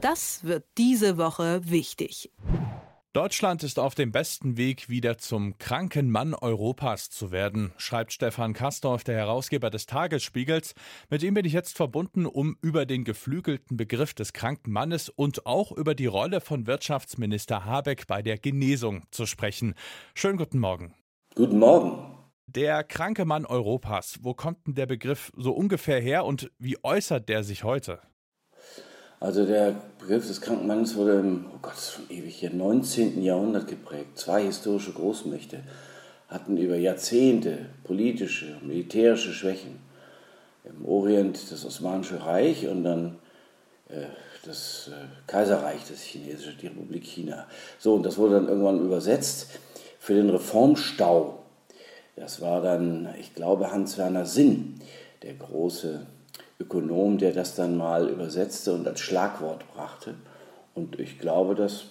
Das wird diese Woche wichtig. Deutschland ist auf dem besten Weg, wieder zum kranken Mann Europas zu werden, schreibt Stefan Kastorf, der Herausgeber des Tagesspiegels. Mit ihm bin ich jetzt verbunden, um über den geflügelten Begriff des kranken Mannes und auch über die Rolle von Wirtschaftsminister Habeck bei der Genesung zu sprechen. Schönen guten Morgen. Guten Morgen. Der kranke Mann Europas, wo kommt denn der Begriff so ungefähr her und wie äußert der sich heute? Also der Begriff des kranken Mannes wurde im, oh Gott, schon ewig hier, 19. Jahrhundert geprägt. Zwei historische Großmächte hatten über Jahrzehnte politische, militärische Schwächen. Im Orient das Osmanische Reich und dann äh, das äh, Kaiserreich, das chinesische, die Republik China. So, und das wurde dann irgendwann übersetzt für den Reformstau. Das war dann, ich glaube, Hans-Werner Sinn, der große Ökonom, der das dann mal übersetzte und als Schlagwort brachte. Und ich glaube, das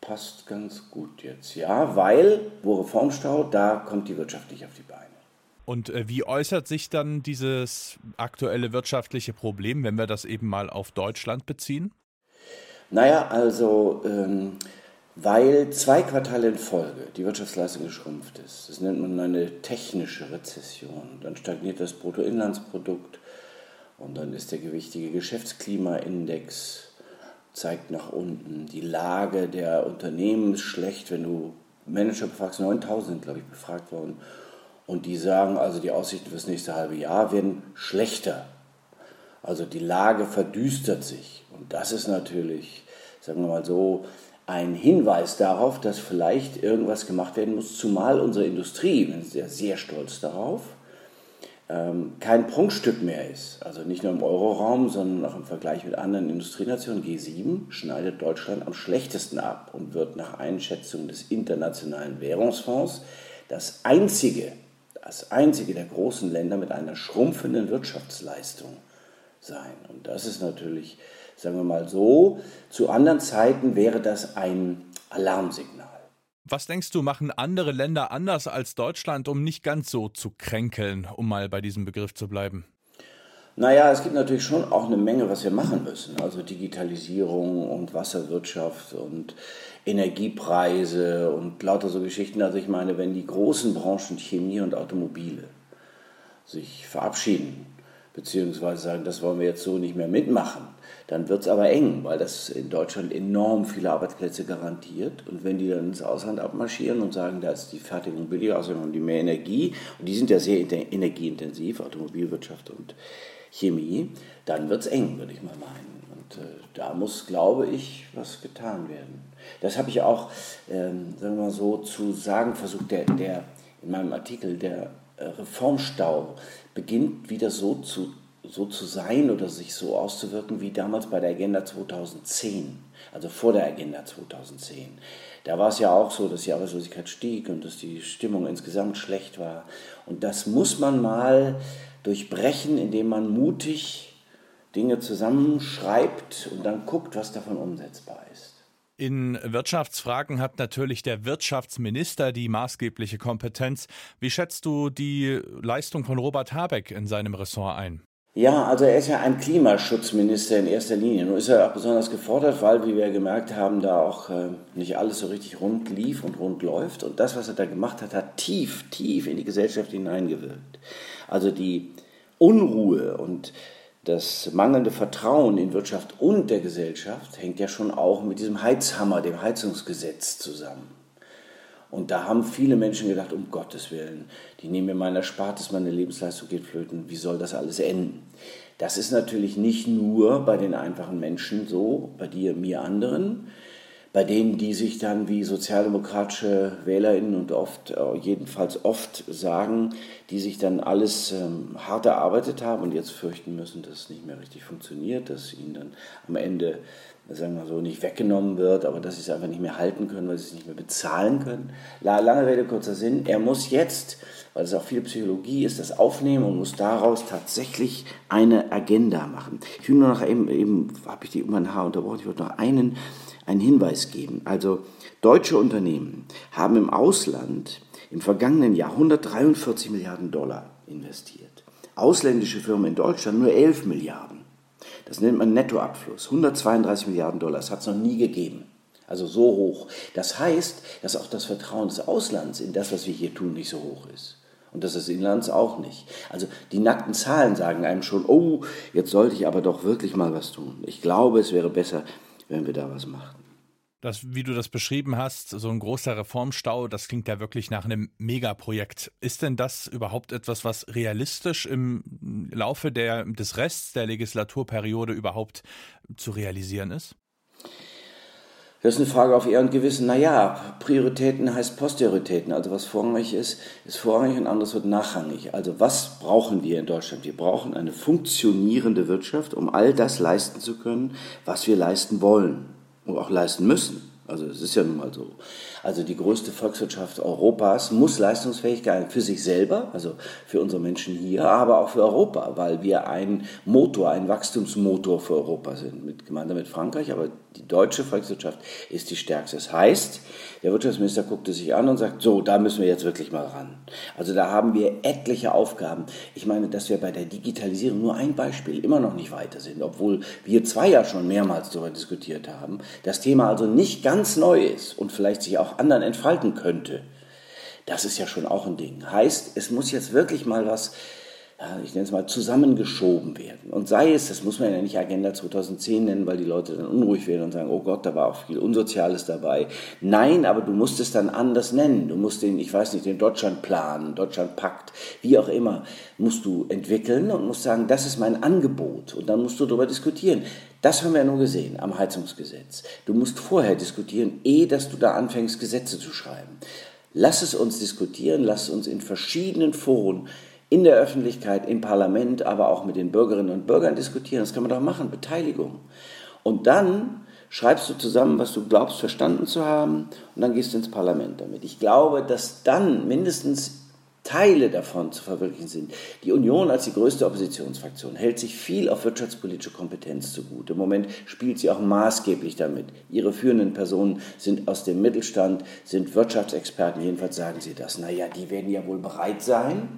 passt ganz gut jetzt. Ja, weil, wo Reformstau, da kommt die Wirtschaft nicht auf die Beine. Und äh, wie äußert sich dann dieses aktuelle wirtschaftliche Problem, wenn wir das eben mal auf Deutschland beziehen? Naja, also ähm, weil zwei Quartale in Folge die Wirtschaftsleistung geschrumpft ist. Das nennt man eine technische Rezession. Dann stagniert das Bruttoinlandsprodukt und dann ist der gewichtige Geschäftsklimaindex zeigt nach unten. Die Lage der Unternehmen ist schlecht, wenn du Manager befragst, 9000 sind, glaube ich, befragt worden. Und die sagen, also die Aussichten fürs nächste halbe Jahr werden schlechter. Also die Lage verdüstert sich. Und das ist natürlich, sagen wir mal so, ein Hinweis darauf, dass vielleicht irgendwas gemacht werden muss, zumal unsere Industrie, wir sind sehr, sehr stolz darauf, ähm, kein Prunkstück mehr ist. Also nicht nur im Euroraum, sondern auch im Vergleich mit anderen Industrienationen. G7 schneidet Deutschland am schlechtesten ab und wird nach Einschätzung des Internationalen Währungsfonds das einzige, das einzige der großen Länder mit einer schrumpfenden Wirtschaftsleistung sein. Und das ist natürlich, sagen wir mal so, zu anderen Zeiten wäre das ein Alarmsignal. Was denkst du, machen andere Länder anders als Deutschland, um nicht ganz so zu kränkeln, um mal bei diesem Begriff zu bleiben? Naja, es gibt natürlich schon auch eine Menge, was wir machen müssen. Also Digitalisierung und Wasserwirtschaft und Energiepreise und lauter so Geschichten. Also ich meine, wenn die großen Branchen Chemie und Automobile sich verabschieden, beziehungsweise sagen, das wollen wir jetzt so nicht mehr mitmachen, dann wird es aber eng, weil das in Deutschland enorm viele Arbeitsplätze garantiert. Und wenn die dann ins Ausland abmarschieren und sagen, da ist die Fertigung billiger, außerdem haben die mehr Energie, und die sind ja sehr energieintensiv, Automobilwirtschaft und Chemie, dann wird es eng, würde ich mal meinen. Und äh, da muss, glaube ich, was getan werden. Das habe ich auch, ähm, sagen wir mal so, zu sagen versucht, der, der in meinem Artikel, der Reformstau beginnt wieder so zu so zu sein oder sich so auszuwirken wie damals bei der Agenda 2010, also vor der Agenda 2010. Da war es ja auch so, dass die Arbeitslosigkeit stieg und dass die Stimmung insgesamt schlecht war. Und das muss man mal durchbrechen, indem man mutig Dinge zusammenschreibt und dann guckt, was davon umsetzbar ist. In Wirtschaftsfragen hat natürlich der Wirtschaftsminister die maßgebliche Kompetenz. Wie schätzt du die Leistung von Robert Habeck in seinem Ressort ein? Ja, also er ist ja ein Klimaschutzminister in erster Linie. Nun ist er auch besonders gefordert, weil, wie wir gemerkt haben, da auch äh, nicht alles so richtig rund lief und rund läuft. Und das, was er da gemacht hat, hat tief, tief in die Gesellschaft hineingewirkt. Also die Unruhe und das mangelnde Vertrauen in Wirtschaft und der Gesellschaft hängt ja schon auch mit diesem Heizhammer, dem Heizungsgesetz zusammen. Und da haben viele Menschen gedacht, um Gottes Willen, die nehmen mir mein Erspartes, meine Lebensleistung geht flöten, wie soll das alles enden? Das ist natürlich nicht nur bei den einfachen Menschen so, bei dir, mir, anderen, bei denen, die sich dann wie sozialdemokratische WählerInnen und oft, äh, jedenfalls oft sagen, die sich dann alles ähm, hart erarbeitet haben und jetzt fürchten müssen, dass es nicht mehr richtig funktioniert, dass ihnen dann am Ende sagen wir so, nicht weggenommen wird, aber dass sie es einfach nicht mehr halten können, weil sie es nicht mehr bezahlen können. Lange Rede, kurzer Sinn, er muss jetzt, weil es auch viel Psychologie ist, das aufnehmen und muss daraus tatsächlich eine Agenda machen. Ich will nur noch eben, eben habe ich die um mein Haar unterbrochen, ich wollte noch einen, einen Hinweis geben. Also deutsche Unternehmen haben im Ausland im vergangenen Jahr 143 Milliarden Dollar investiert. Ausländische Firmen in Deutschland nur 11 Milliarden. Das nennt man Nettoabfluss. 132 Milliarden Dollar. Das hat es noch nie gegeben. Also so hoch. Das heißt, dass auch das Vertrauen des Auslands in das, was wir hier tun, nicht so hoch ist. Und das des Inlands auch nicht. Also die nackten Zahlen sagen einem schon, oh, jetzt sollte ich aber doch wirklich mal was tun. Ich glaube, es wäre besser, wenn wir da was machen. Das, wie du das beschrieben hast, so ein großer Reformstau, das klingt ja wirklich nach einem Megaprojekt. Ist denn das überhaupt etwas, was realistisch im Laufe der, des Rests der Legislaturperiode überhaupt zu realisieren ist? Das ist eine Frage auf Ehr und Gewissen. Naja, Prioritäten heißt Posterioritäten. Also was vorrangig ist, ist vorrangig und anderes wird nachrangig. Also was brauchen wir in Deutschland? Wir brauchen eine funktionierende Wirtschaft, um all das leisten zu können, was wir leisten wollen und auch leisten müssen. Also es ist ja nun mal so. Also die größte Volkswirtschaft Europas muss leistungsfähig sein für sich selber, also für unsere Menschen hier, aber auch für Europa, weil wir ein Motor, ein Wachstumsmotor für Europa sind, mit, gemeinsam mit Frankreich. Aber die deutsche Volkswirtschaft ist die stärkste. Das heißt, der Wirtschaftsminister guckte sich an und sagt, so, da müssen wir jetzt wirklich mal ran. Also da haben wir etliche Aufgaben. Ich meine, dass wir bei der Digitalisierung nur ein Beispiel immer noch nicht weiter sind, obwohl wir zwei ja schon mehrmals darüber diskutiert haben. Das Thema also nicht ganz neu ist und vielleicht sich auch anderen entfalten könnte. Das ist ja schon auch ein Ding. Heißt, es muss jetzt wirklich mal was ich nenne es mal, zusammengeschoben werden. Und sei es, das muss man ja nicht Agenda 2010 nennen, weil die Leute dann unruhig werden und sagen, oh Gott, da war auch viel Unsoziales dabei. Nein, aber du musst es dann anders nennen. Du musst den, ich weiß nicht, den Deutschlandplan, Deutschlandpakt, wie auch immer, musst du entwickeln und musst sagen, das ist mein Angebot. Und dann musst du darüber diskutieren. Das haben wir ja nur gesehen am Heizungsgesetz. Du musst vorher diskutieren, ehe dass du da anfängst, Gesetze zu schreiben. Lass es uns diskutieren, lass uns in verschiedenen Foren in der Öffentlichkeit, im Parlament, aber auch mit den Bürgerinnen und Bürgern diskutieren. Das kann man doch machen, Beteiligung. Und dann schreibst du zusammen, was du glaubst verstanden zu haben, und dann gehst du ins Parlament damit. Ich glaube, dass dann mindestens Teile davon zu verwirklichen sind. Die Union als die größte Oppositionsfraktion hält sich viel auf wirtschaftspolitische Kompetenz zugute. Im Moment spielt sie auch maßgeblich damit. Ihre führenden Personen sind aus dem Mittelstand, sind Wirtschaftsexperten, jedenfalls sagen sie das. Naja, die werden ja wohl bereit sein,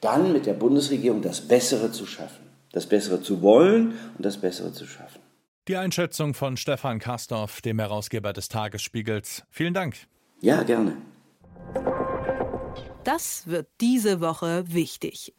dann mit der Bundesregierung das Bessere zu schaffen. Das Bessere zu wollen und das Bessere zu schaffen. Die Einschätzung von Stefan Kastorf, dem Herausgeber des Tagesspiegels. Vielen Dank. Ja, gerne. Das wird diese Woche wichtig.